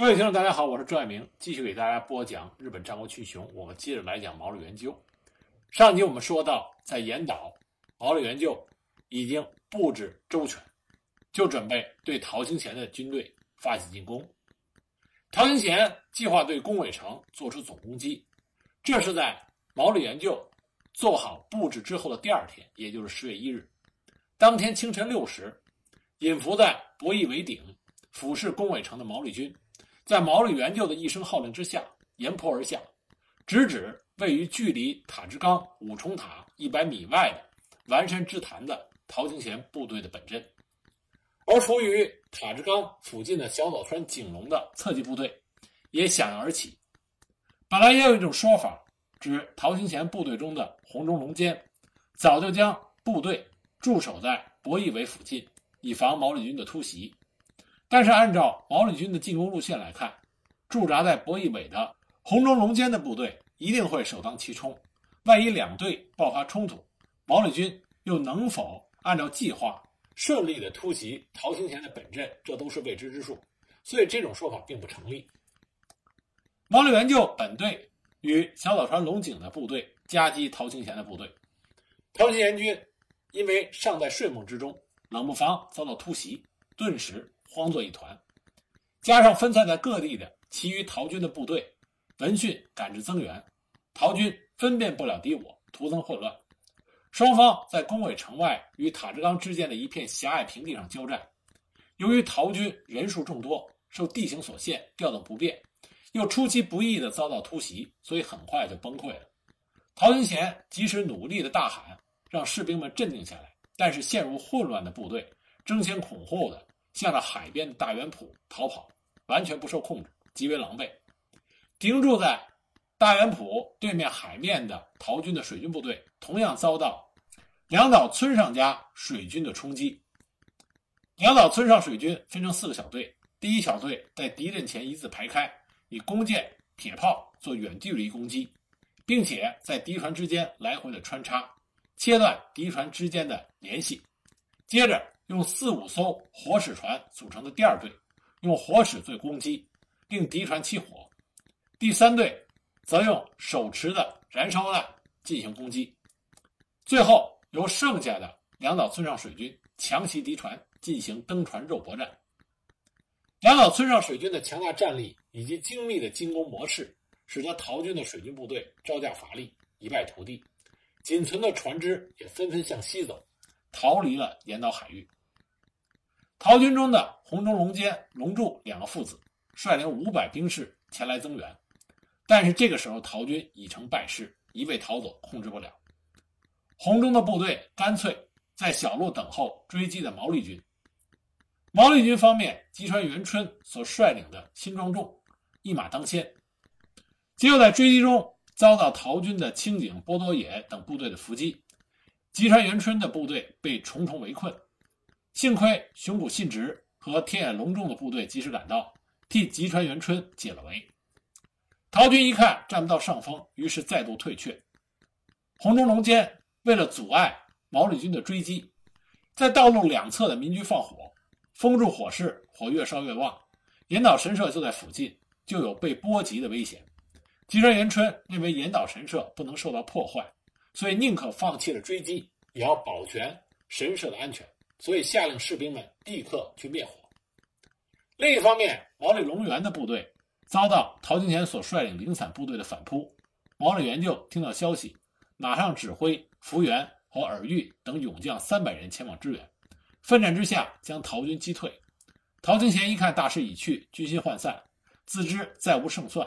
各位听众，大家好，我是朱爱明，继续给大家播讲日本战国群雄。我们接着来讲毛利元就。上集我们说到，在岩岛，毛利元就已经布置周全，就准备对陶行贤的军队发起进攻。陶行贤计划对宫尾城做出总攻击，这是在毛利元就做好布置之后的第二天，也就是十月一日。当天清晨六时，隐伏在博弈尾顶俯视宫尾城的毛利军。在毛利元就的一声号令之下，沿坡而下，直指位于距离塔之冈五重塔一百米外的丸山之潭的陶清贤部队的本阵。而处于塔之冈附近的小早川景隆的侧击部队也响应而起。本来也有一种说法，指陶清贤部队中的红中龙坚早就将部队驻守在博弈尾附近，以防毛利军的突袭。但是，按照毛利军的进攻路线来看，驻扎在博弈尾的红中龙间的部队一定会首当其冲。万一两队爆发冲突，毛利军又能否按照计划顺利的突袭陶清贤的本阵，这都是未知之数。所以，这种说法并不成立。毛利元就本队与小早川龙井的部队夹击陶清贤的部队，陶清贤军因为尚在睡梦之中，冷不防遭到突袭，顿时。慌作一团，加上分散在各地的其余逃军的部队闻讯赶至增援，陶军分辨不了敌我，徒增混乱。双方在宫尾城外与塔之冈之间的一片狭隘平地上交战。由于陶军人数众多，受地形所限，调动不便，又出其不意地遭到突袭，所以很快就崩溃了。陶清贤即使努力的大喊，让士兵们镇定下来，但是陷入混乱的部队争先恐后的。向着海边的大原浦逃跑，完全不受控制，极为狼狈。停驻在大原浦对面海面的逃军的水军部队，同样遭到两岛村上家水军的冲击。两岛村上水军分成四个小队，第一小队在敌人前一字排开，以弓箭、铁炮做远距离攻击，并且在敌船之间来回的穿插，切断敌船之间的联系。接着。用四五艘火矢船组成的第二队，用火矢做攻击，令敌船起火；第三队则用手持的燃烧弹进行攻击；最后由剩下的两岛村上水军强袭敌船，进行登船肉搏战。两岛村上水军的强大战力以及精密的进攻模式，使得陶军的水军部队招架乏力，一败涂地，仅存的船只也纷纷向西走，逃离了岩岛海域。陶军中的洪中龙坚、龙柱两个父子率领五百兵士前来增援，但是这个时候陶军已成败势，一味逃走，控制不了。洪忠的部队干脆在小路等候追击的毛利军。毛利军方面，吉川元春所率领的新庄重一马当先，结果在追击中遭到陶军的清井波多野等部队的伏击，吉川元春的部队被重重围困。幸亏熊谷信直和天野隆重的部队及时赶到，替吉川元春解了围。陶军一看占不到上风，于是再度退却。红中龙坚为了阻碍毛利军的追击，在道路两侧的民居放火，封住火势，火越烧越旺。岩岛神社就在附近，就有被波及的危险。吉川元春认为岩岛神社不能受到破坏，所以宁可放弃了追击，也要保全神社的安全。所以下令士兵们立刻去灭火。另一方面，毛利隆元的部队遭到陶金贤所率领零散部队的反扑。毛利元就听到消息，马上指挥福原和尔玉等勇将三百人前往支援。奋战之下，将陶军击退。陶金贤一看大势已去，军心涣散，自知再无胜算，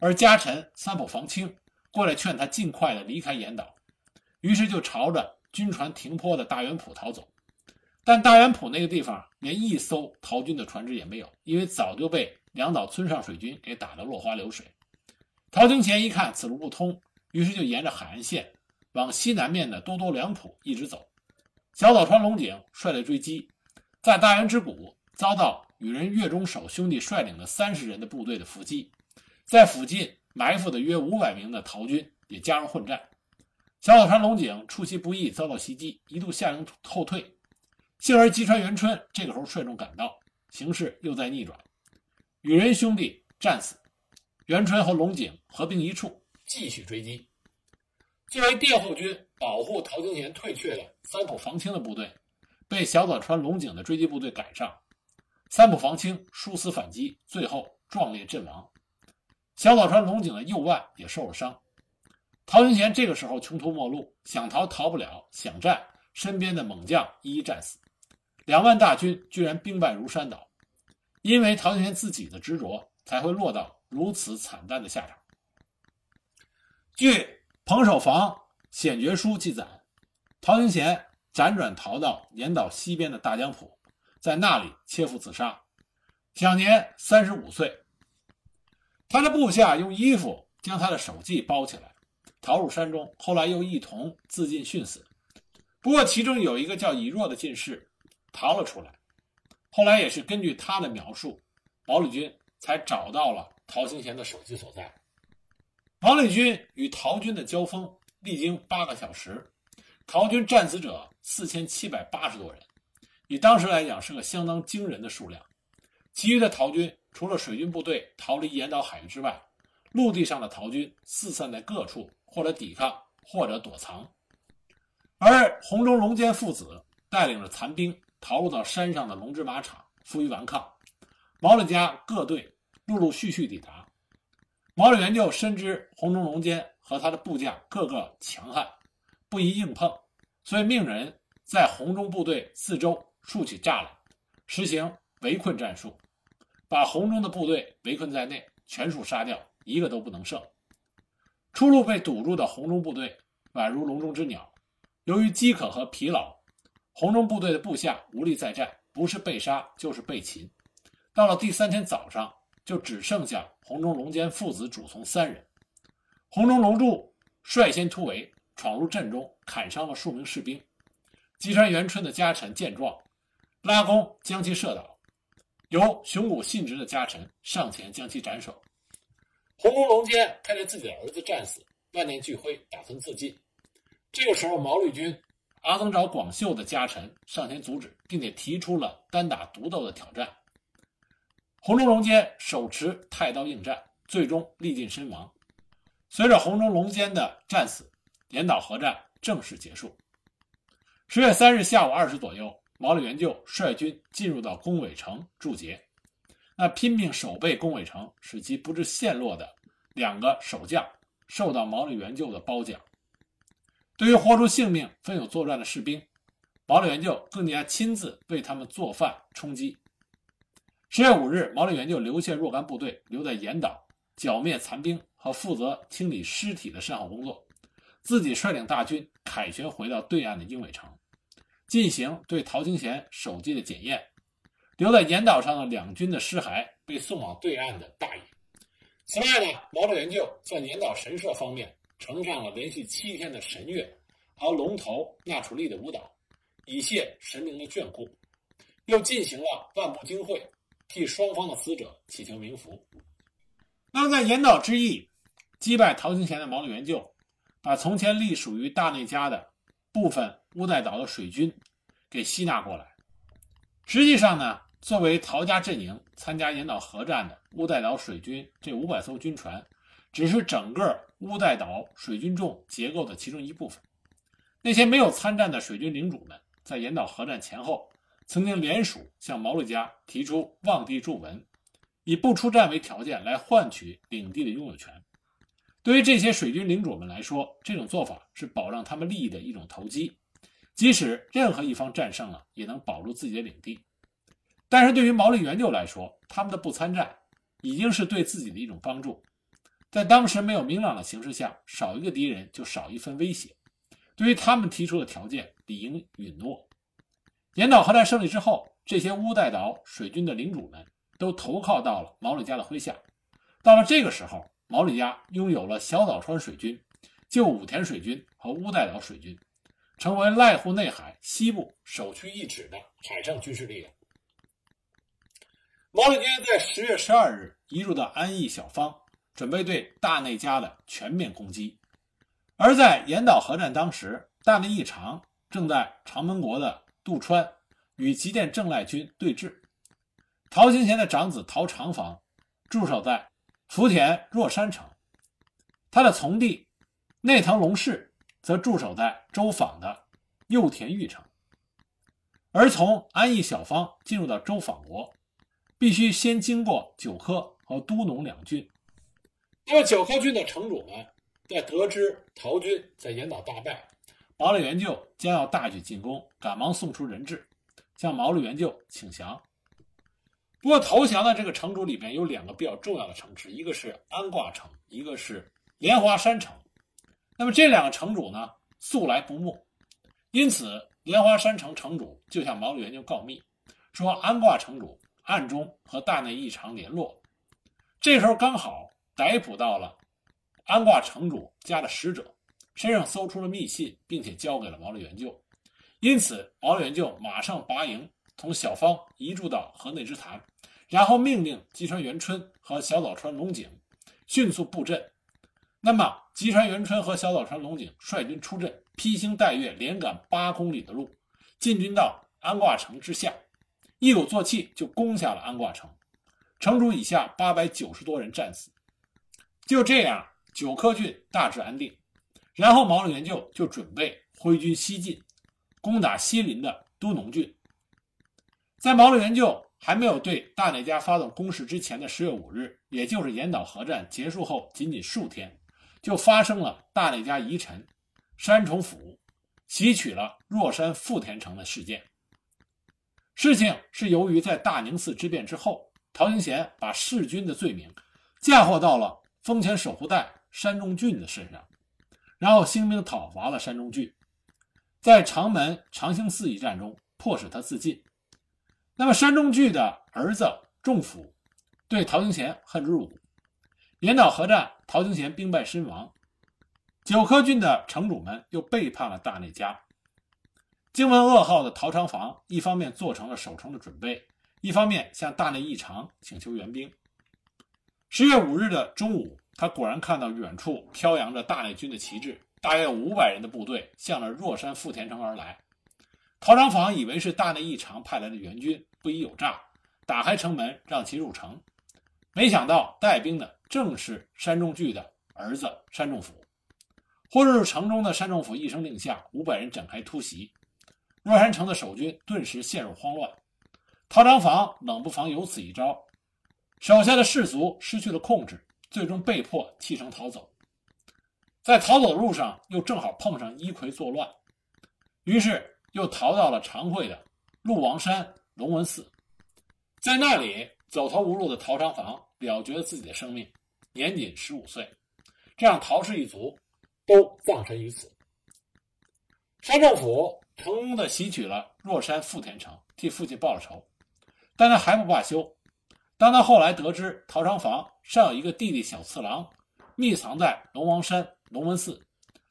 而家臣三浦防清过来劝他尽快的离开岩岛，于是就朝着军船停泊的大原浦逃走。但大原浦那个地方连一艘逃军的船只也没有，因为早就被两岛村上水军给打得落花流水。陶清贤一看此路不通，于是就沿着海岸线往西南面的多多良浦一直走。小早川龙井率队追击，在大原之谷遭到与人月中守兄弟率领的三十人的部队的伏击，在附近埋伏的约五百名的逃军也加入混战。小早川龙井出其不意遭到袭击，一度下令后退。幸而吉川元春这个时候率众赶到，形势又在逆转。羽人兄弟战死，元春和龙井合并一处，继续追击。作为殿后军保护陶清贤退却的三浦防清的部队，被小早川龙井的追击部队赶上，三浦防清殊死反击，最后壮烈阵亡。小早川龙井的右腕也受了伤。陶清贤这个时候穷途末路，想逃逃不了，想战，身边的猛将一一战死，两万大军居然兵败如山倒。因为陶清贤自己的执着，才会落到如此惨淡的下场。据彭守房显决书记载，陶行贤辗转逃到岩岛西边的大江浦，在那里切腹自杀，享年三十五岁。他的部下用衣服将他的手记包起来，逃入山中，后来又一同自尽殉死。不过，其中有一个叫以若的进士逃了出来。后来也是根据他的描述，毛利军才找到了陶清贤的手机所在。毛利军与陶军的交锋历经八个小时，陶军战死者四千七百八十多人，以当时来讲是个相当惊人的数量。其余的陶军除了水军部队逃离岩岛海域之外，陆地上的陶军四散在各处，或者抵抗，或者躲藏。而红中龙坚父子带领着残兵。逃入到山上的龙之马场，负隅顽抗。毛利家各队陆陆续续抵达。毛利元就深知红中龙坚和他的部将个个强悍，不宜硬碰，所以命人在红中部队四周竖起栅栏，实行围困战术，把红中的部队围困在内，全数杀掉，一个都不能剩。出路被堵住的红中部队宛如笼中之鸟，由于饥渴和疲劳。红中部队的部下无力再战，不是被杀就是被擒。到了第三天早上，就只剩下红中龙坚父子主从三人。红中龙柱率先突围，闯入阵中，砍伤了数名士兵。吉川元春的家臣见状，拉弓将其射倒，由雄武信直的家臣上前将其斩首。红中龙坚看着自己的儿子战死，万念俱灰，打算自尽。这个时候，毛利军。阿曾找广秀的家臣上前阻止，并且提出了单打独斗的挑战。红中龙坚手持太刀应战，最终力尽身亡。随着红中龙坚的战死，岩岛合战正式结束。十月三日下午二时左右，毛利元就率军进入到宫尾城驻节，那拼命守备宫尾城，使其不致陷落的两个守将受到毛利元就的褒奖。对于豁出性命、奋勇作战的士兵，毛利元就更加亲自为他们做饭充饥。十月五日，毛利元就留下若干部队留在岩岛，剿灭残兵和负责清理尸体的善后工作，自己率领大军凯旋回到对岸的鹰尾城，进行对陶清贤手机的检验。留在岩岛上的两军的尸骸被送往对岸的大野。此外呢，毛利元就在岩岛神社方面。呈上了连续七天的神乐和龙头纳楚利的舞蹈，以谢神明的眷顾，又进行了万部经会，替双方的死者祈求冥福。那么，在岩岛之役击败陶清贤的毛利元就，把从前隶属于大内家的部分乌代岛的水军给吸纳过来。实际上呢，作为陶家阵营参加岩岛合战的乌代岛水军这五百艘军船。只是整个乌代岛水军众结构的其中一部分。那些没有参战的水军领主们，在岩岛合战前后，曾经联署向毛利家提出望地筑文，以不出战为条件来换取领地的拥有权。对于这些水军领主们来说，这种做法是保障他们利益的一种投机。即使任何一方战胜了，也能保住自己的领地。但是对于毛利元就来说，他们的不参战，已经是对自己的一种帮助。在当时没有明朗的形势下，少一个敌人就少一份威胁。对于他们提出的条件，理应允诺。岩岛合战胜利之后，这些乌代岛水军的领主们都投靠到了毛利家的麾下。到了这个时候，毛利家拥有了小早川水军、旧武田水军和乌代岛水军，成为濑户内海西部首屈一指的海上军事力量。毛利军在十月十二日移入到安艺小方。准备对大内家的全面攻击，而在岩岛合战当时，大内义长正在长门国的渡川与吉田正赖军对峙。陶行贤的长子陶长房驻守在福田若山城，他的从弟内藤隆氏则驻守在周访的右田玉城。而从安邑小方进入到周访国，必须先经过九科和都农两郡。那么九河郡的城主们在得知陶军在岩岛大败，毛利元就将要大举进攻，赶忙送出人质，向毛利元就请降。不过投降的这个城主里面有两个比较重要的城池，一个是安挂城，一个是莲花山城。那么这两个城主呢，素来不睦，因此。莲花山城城主就向毛利元就告密，说安挂城主暗中和大内义长联络。这时候刚好逮捕到了安挂城主家的使者，身上搜出了密信，并且交给了毛利元就。因此，毛利元就马上拔营，从小方移驻到河内之潭，然后命令吉川元春和小早川龙井迅速布阵。那么，吉川元春和小早川龙井率军出阵。披星戴月，连赶八公里的路，进军到安挂城之下，一鼓作气就攻下了安挂城。城主以下八百九十多人战死。就这样，九科郡大致安定。然后毛利元就就准备挥军西进，攻打西邻的都农郡。在毛利元就还没有对大内家发动攻势之前的十月五日，也就是岩岛核战结束后仅仅数天，就发生了大内家遗臣。山重府袭取了若山富田城的事件。事情是由于在大宁寺之变之后，陶行贤把弑君的罪名嫁祸到了丰前守护代山中俊的身上，然后兴兵讨伐了山中俊，在长门长兴寺一战中迫使他自尽。那么山中俊的儿子仲甫对陶行贤恨之入骨，岩岛合战，陶行贤兵败身亡。九科郡的城主们又背叛了大内家。惊闻噩耗的陶长房，一方面做成了守城的准备，一方面向大内义长请求援兵。十月五日的中午，他果然看到远处飘扬着大内军的旗帜，大约五百人的部队向着若山富田城而来。陶长房以为是大内义长派来的援军，不疑有诈，打开城门让其入城。没想到带兵的正是山中具的儿子山中辅。或日城中的山中府一声令下，五百人展开突袭，若山城的守军顿时陷入慌乱。陶长房冷不防有此一招，手下的士卒失去了控制，最终被迫弃城逃走。在逃走的路上，又正好碰上一揆作乱，于是又逃到了常会的鹿王山龙文寺，在那里走投无路的陶长房了结了自己的生命，年仅十五岁。这样陶氏一族。都葬身于此。山政府成功的袭取了若山富田城，替父亲报了仇，但他还不罢休。当他后来得知陶长房尚有一个弟弟小次郎密藏在龙王山龙文寺，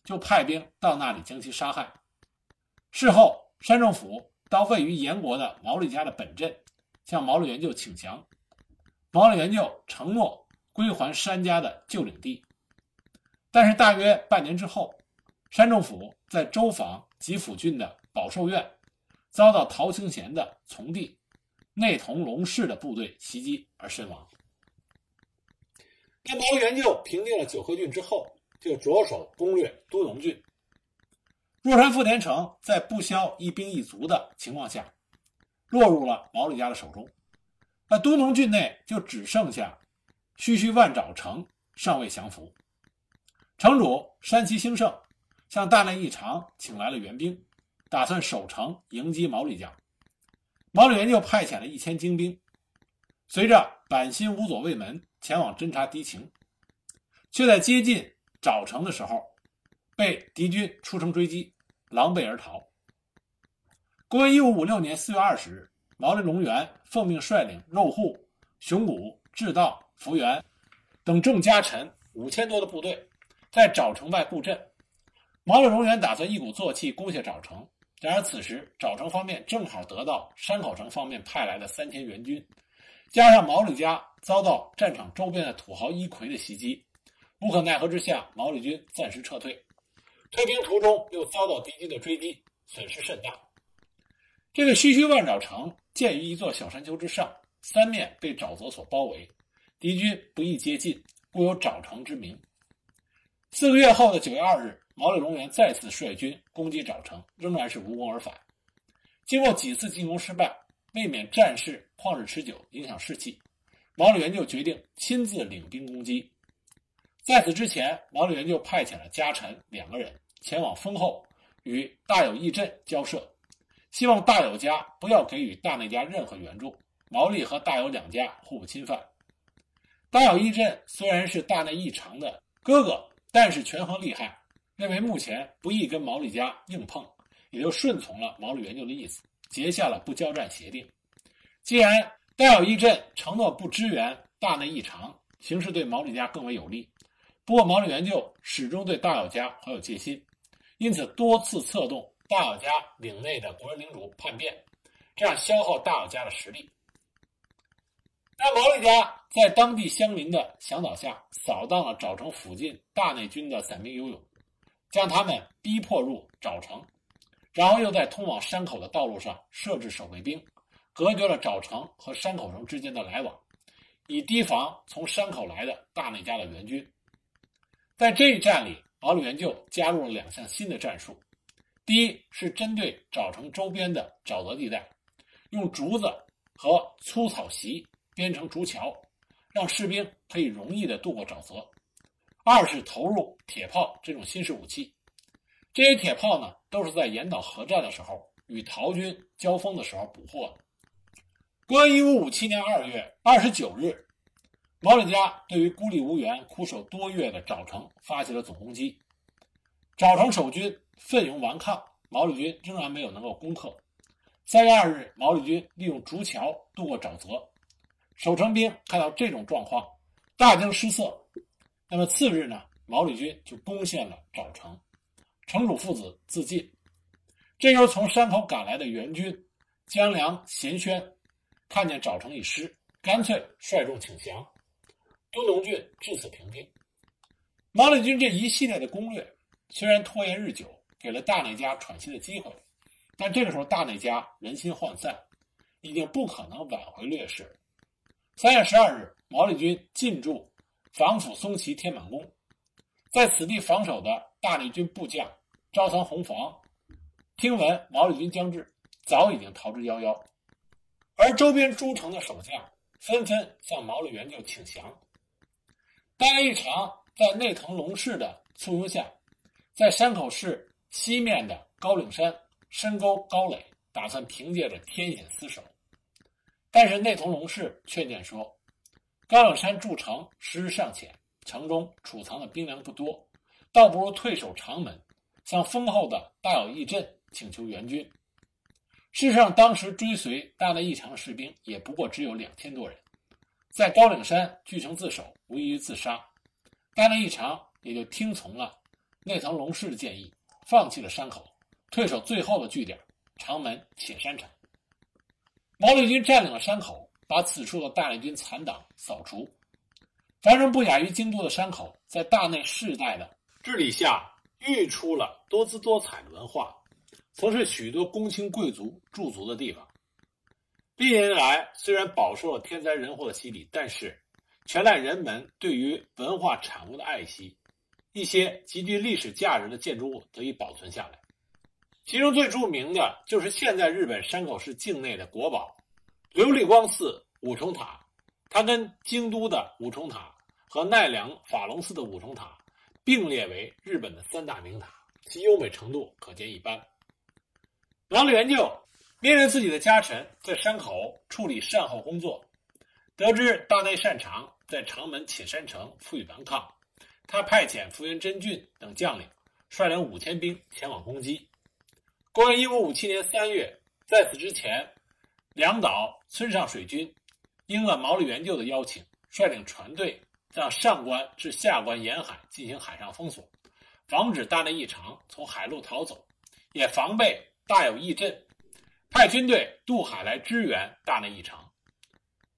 就派兵到那里将其杀害。事后，山政府到位于岩国的毛利家的本镇，向毛利元就请降。毛利元就承诺归还山家的旧领地。但是大约半年之后，山政府在周访吉府郡的保寿院，遭到陶清贤的从弟内藤隆氏的部队袭击而身亡。那毛元就平定了九河郡之后，就着手攻略都农郡。若山富田城在不消一兵一卒的情况下，落入了毛利家的手中。那都农郡内就只剩下须须万爪城尚未降服。城主山崎兴盛向大内义长请来了援兵，打算守城迎击毛利家。毛利元就派遣了一千精兵，随着板新五左卫门前往侦察敌情，却在接近沼城的时候，被敌军出城追击，狼狈而逃。公元一五五六年四月二十日，毛利隆元奉命率领肉户、熊谷、志道、福原等众家臣五千多的部队。在沼城外布阵，毛利隆元打算一鼓作气攻下沼城。然而此时沼城方面正好得到山口城方面派来的三千援军，加上毛利家遭到战场周边的土豪一揆的袭击，无可奈何之下，毛利军暂时撤退。退兵途中又遭到敌军的追击，损失甚大。这个须须万沼城建于一座小山丘之上，三面被沼泽所包围，敌军不易接近，故有沼城之名。四个月后的九月二日，毛利隆元再次率军攻击沼城，仍然是无功而返。经过几次进攻失败，未免战事旷日持久，影响士气，毛利元就决定亲自领兵攻击。在此之前，毛利元就派遣了家臣两个人前往丰后与大有义镇交涉，希望大有家不要给予大内家任何援助，毛利和大有两家互不侵犯。大有义镇虽然是大内义长的哥哥，但是权衡利害，认为目前不宜跟毛利家硬碰，也就顺从了毛利元就的意思，结下了不交战协定。既然大有义镇承诺不支援大内义长，形势对毛利家更为有利。不过，毛利元就始终对大友家怀有戒心，因此多次策动大友家领内的国人领主叛变，这样消耗大友家的实力。但毛利家在当地乡民的响导下，扫荡了沼城附近大内军的散兵游勇，将他们逼迫入沼城，然后又在通往山口的道路上设置守卫兵，隔绝了沼城和山口城之间的来往，以提防从山口来的大内家的援军。在这一战里，毛利元就加入了两项新的战术。第一是针对沼城周边的沼泽地带，用竹子和粗草席编成竹桥，让士兵可以容易的渡过沼泽。二是投入铁炮这种新式武器，这些铁炮呢，都是在岩岛合战的时候与陶军交锋的时候捕获的。公元一五五七年二月二十九日。毛利家对于孤立无援、苦守多月的沼城发起了总攻击，沼城守军奋勇顽抗，毛利军仍然没有能够攻克。三月二日，毛利军利用竹桥渡过沼泽，守城兵看到这种状况，大惊失色。那么次日呢，毛利军就攻陷了沼城，城主父子自尽。这时候，从山口赶来的援军江良贤宣看见沼城已失，干脆率众请降。都农郡至此平定。毛利军这一系列的攻略虽然拖延日久，给了大内家喘息的机会，但这个时候大内家人心涣散，已经不可能挽回劣势。三月十二日，毛利军进驻防府松崎天满宫，在此地防守的大力军部将朝仓弘房，听闻毛利军将至，早已经逃之夭夭，而周边诸城的守将纷纷向毛利元就请降。大内长在内藤龙氏的簇拥下，在山口市西面的高岭山深沟高垒，打算凭借着天险死守。但是内藤龙氏劝谏说：“高岭山筑城时日尚浅，城中储藏的兵粮不多，倒不如退守长门，向丰厚的大有义镇请求援军。”事实上，当时追随大内义长的士兵也不过只有两千多人。在高岭山据城自守，无异于自杀。大内义长也就听从了内藤龙氏的建议，放弃了山口，退守最后的据点长门铁山城。毛利军占领了山口，把此处的大内军残党扫除。凡人不亚于京都的山口，在大内世代的治理下，育出了多姿多彩的文化，曾是许多公卿贵族驻足的地方。历年来，虽然饱受了天灾人祸的洗礼，但是全赖人们对于文化产物的爱惜，一些极具历史价值的建筑物得以保存下来。其中最著名的就是现在日本山口市境内的国宝琉璃光寺五重塔，它跟京都的五重塔和奈良法隆寺的五重塔并列为日本的三大名塔，其优美程度可见一斑。毛利元就。命令自己的家臣在山口处理善后工作，得知大内擅长在长门铁山城负隅顽抗，他派遣福原真俊等将领率领五千兵前往攻击。公元一五五七年三月，在此之前，两岛村上水军应了毛利元就的邀请，率领船队向上关至下关沿海进行海上封锁，防止大内义长从海路逃走，也防备大有义镇。派军队渡海来支援大内义长。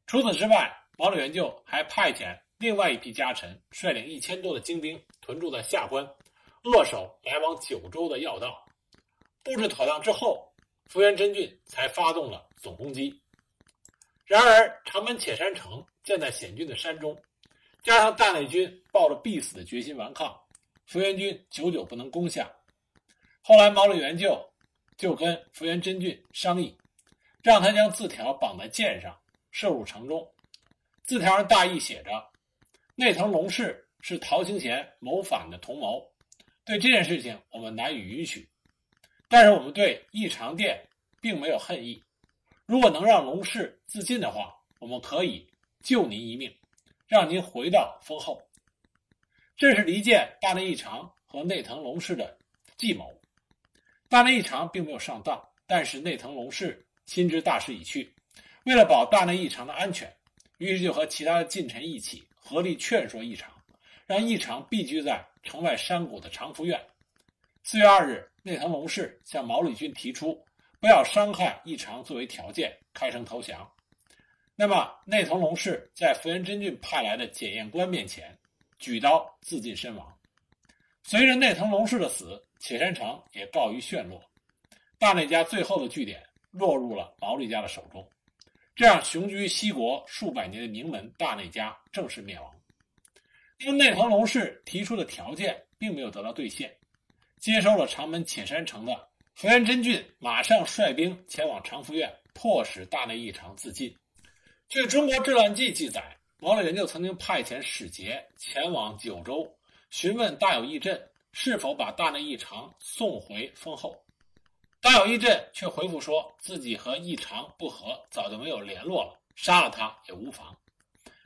除此之外，毛利元就还派遣另外一批家臣，率领一千多的精兵屯驻在下关，扼守来往九州的要道。布置妥当之后，福原真俊才发动了总攻击。然而，长门铁山城建在险峻的山中，加上大内军抱着必死的决心顽抗，福原军久久不能攻下。后来，毛利元就就跟福原真俊商议，让他将字条绑在箭上，射入城中。字条上大意写着：“内藤龙氏是陶清贤谋反的同谋，对这件事情我们难以允许。但是我们对义长殿并没有恨意。如果能让龙氏自尽的话，我们可以救您一命，让您回到封后。”这是离间大内义长和内藤龙氏的计谋。大内义长并没有上当，但是内藤龙氏心知大势已去，为了保大内义长的安全。于是就和其他的近臣一起合力劝说义长，让义长避居在城外山谷的长福院。四月二日，内藤龙氏向毛利军提出不要伤害义长作为条件，开城投降。那么内藤龙氏在福原真俊派来的检验官面前举刀自尽身亡。随着内藤龙氏的死，铁山城也告于陷落，大内家最后的据点落入了毛利家的手中。这样雄居西国数百年的名门大内家正式灭亡。因为内藤龙氏提出的条件并没有得到兑现，接收了长门浅山城的福原真俊马上率兵前往长福院，迫使大内义长自尽。据《中国治乱记》记载，毛利元就曾经派遣使节前往九州，询问大有义阵是否把大内义长送回封后。大有义阵却回复说自己和义长不和，早就没有联络了，杀了他也无妨。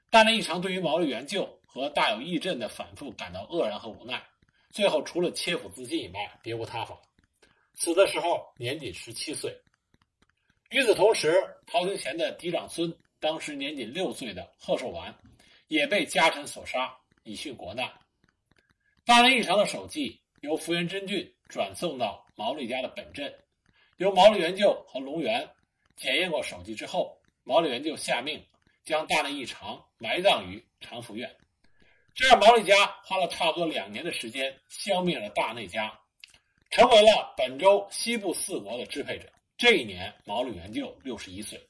大内义长对于毛利元就和大有义阵的反复感到愕然和无奈，最后除了切腹自尽以外，别无他法。死的时候年仅十七岁。与此同时，陶清贤的嫡长孙，当时年仅六岁的贺寿丸，也被家臣所杀，以殉国难。大内义长的首级由福原真俊转送到毛利家的本镇。由毛利元就和龙源检验过手迹之后，毛利元就下命将大内义长埋葬于长福院。这让，毛利家花了差不多两年的时间消灭了大内家，成为了本州西部四国的支配者。这一年，毛利元就六十一岁。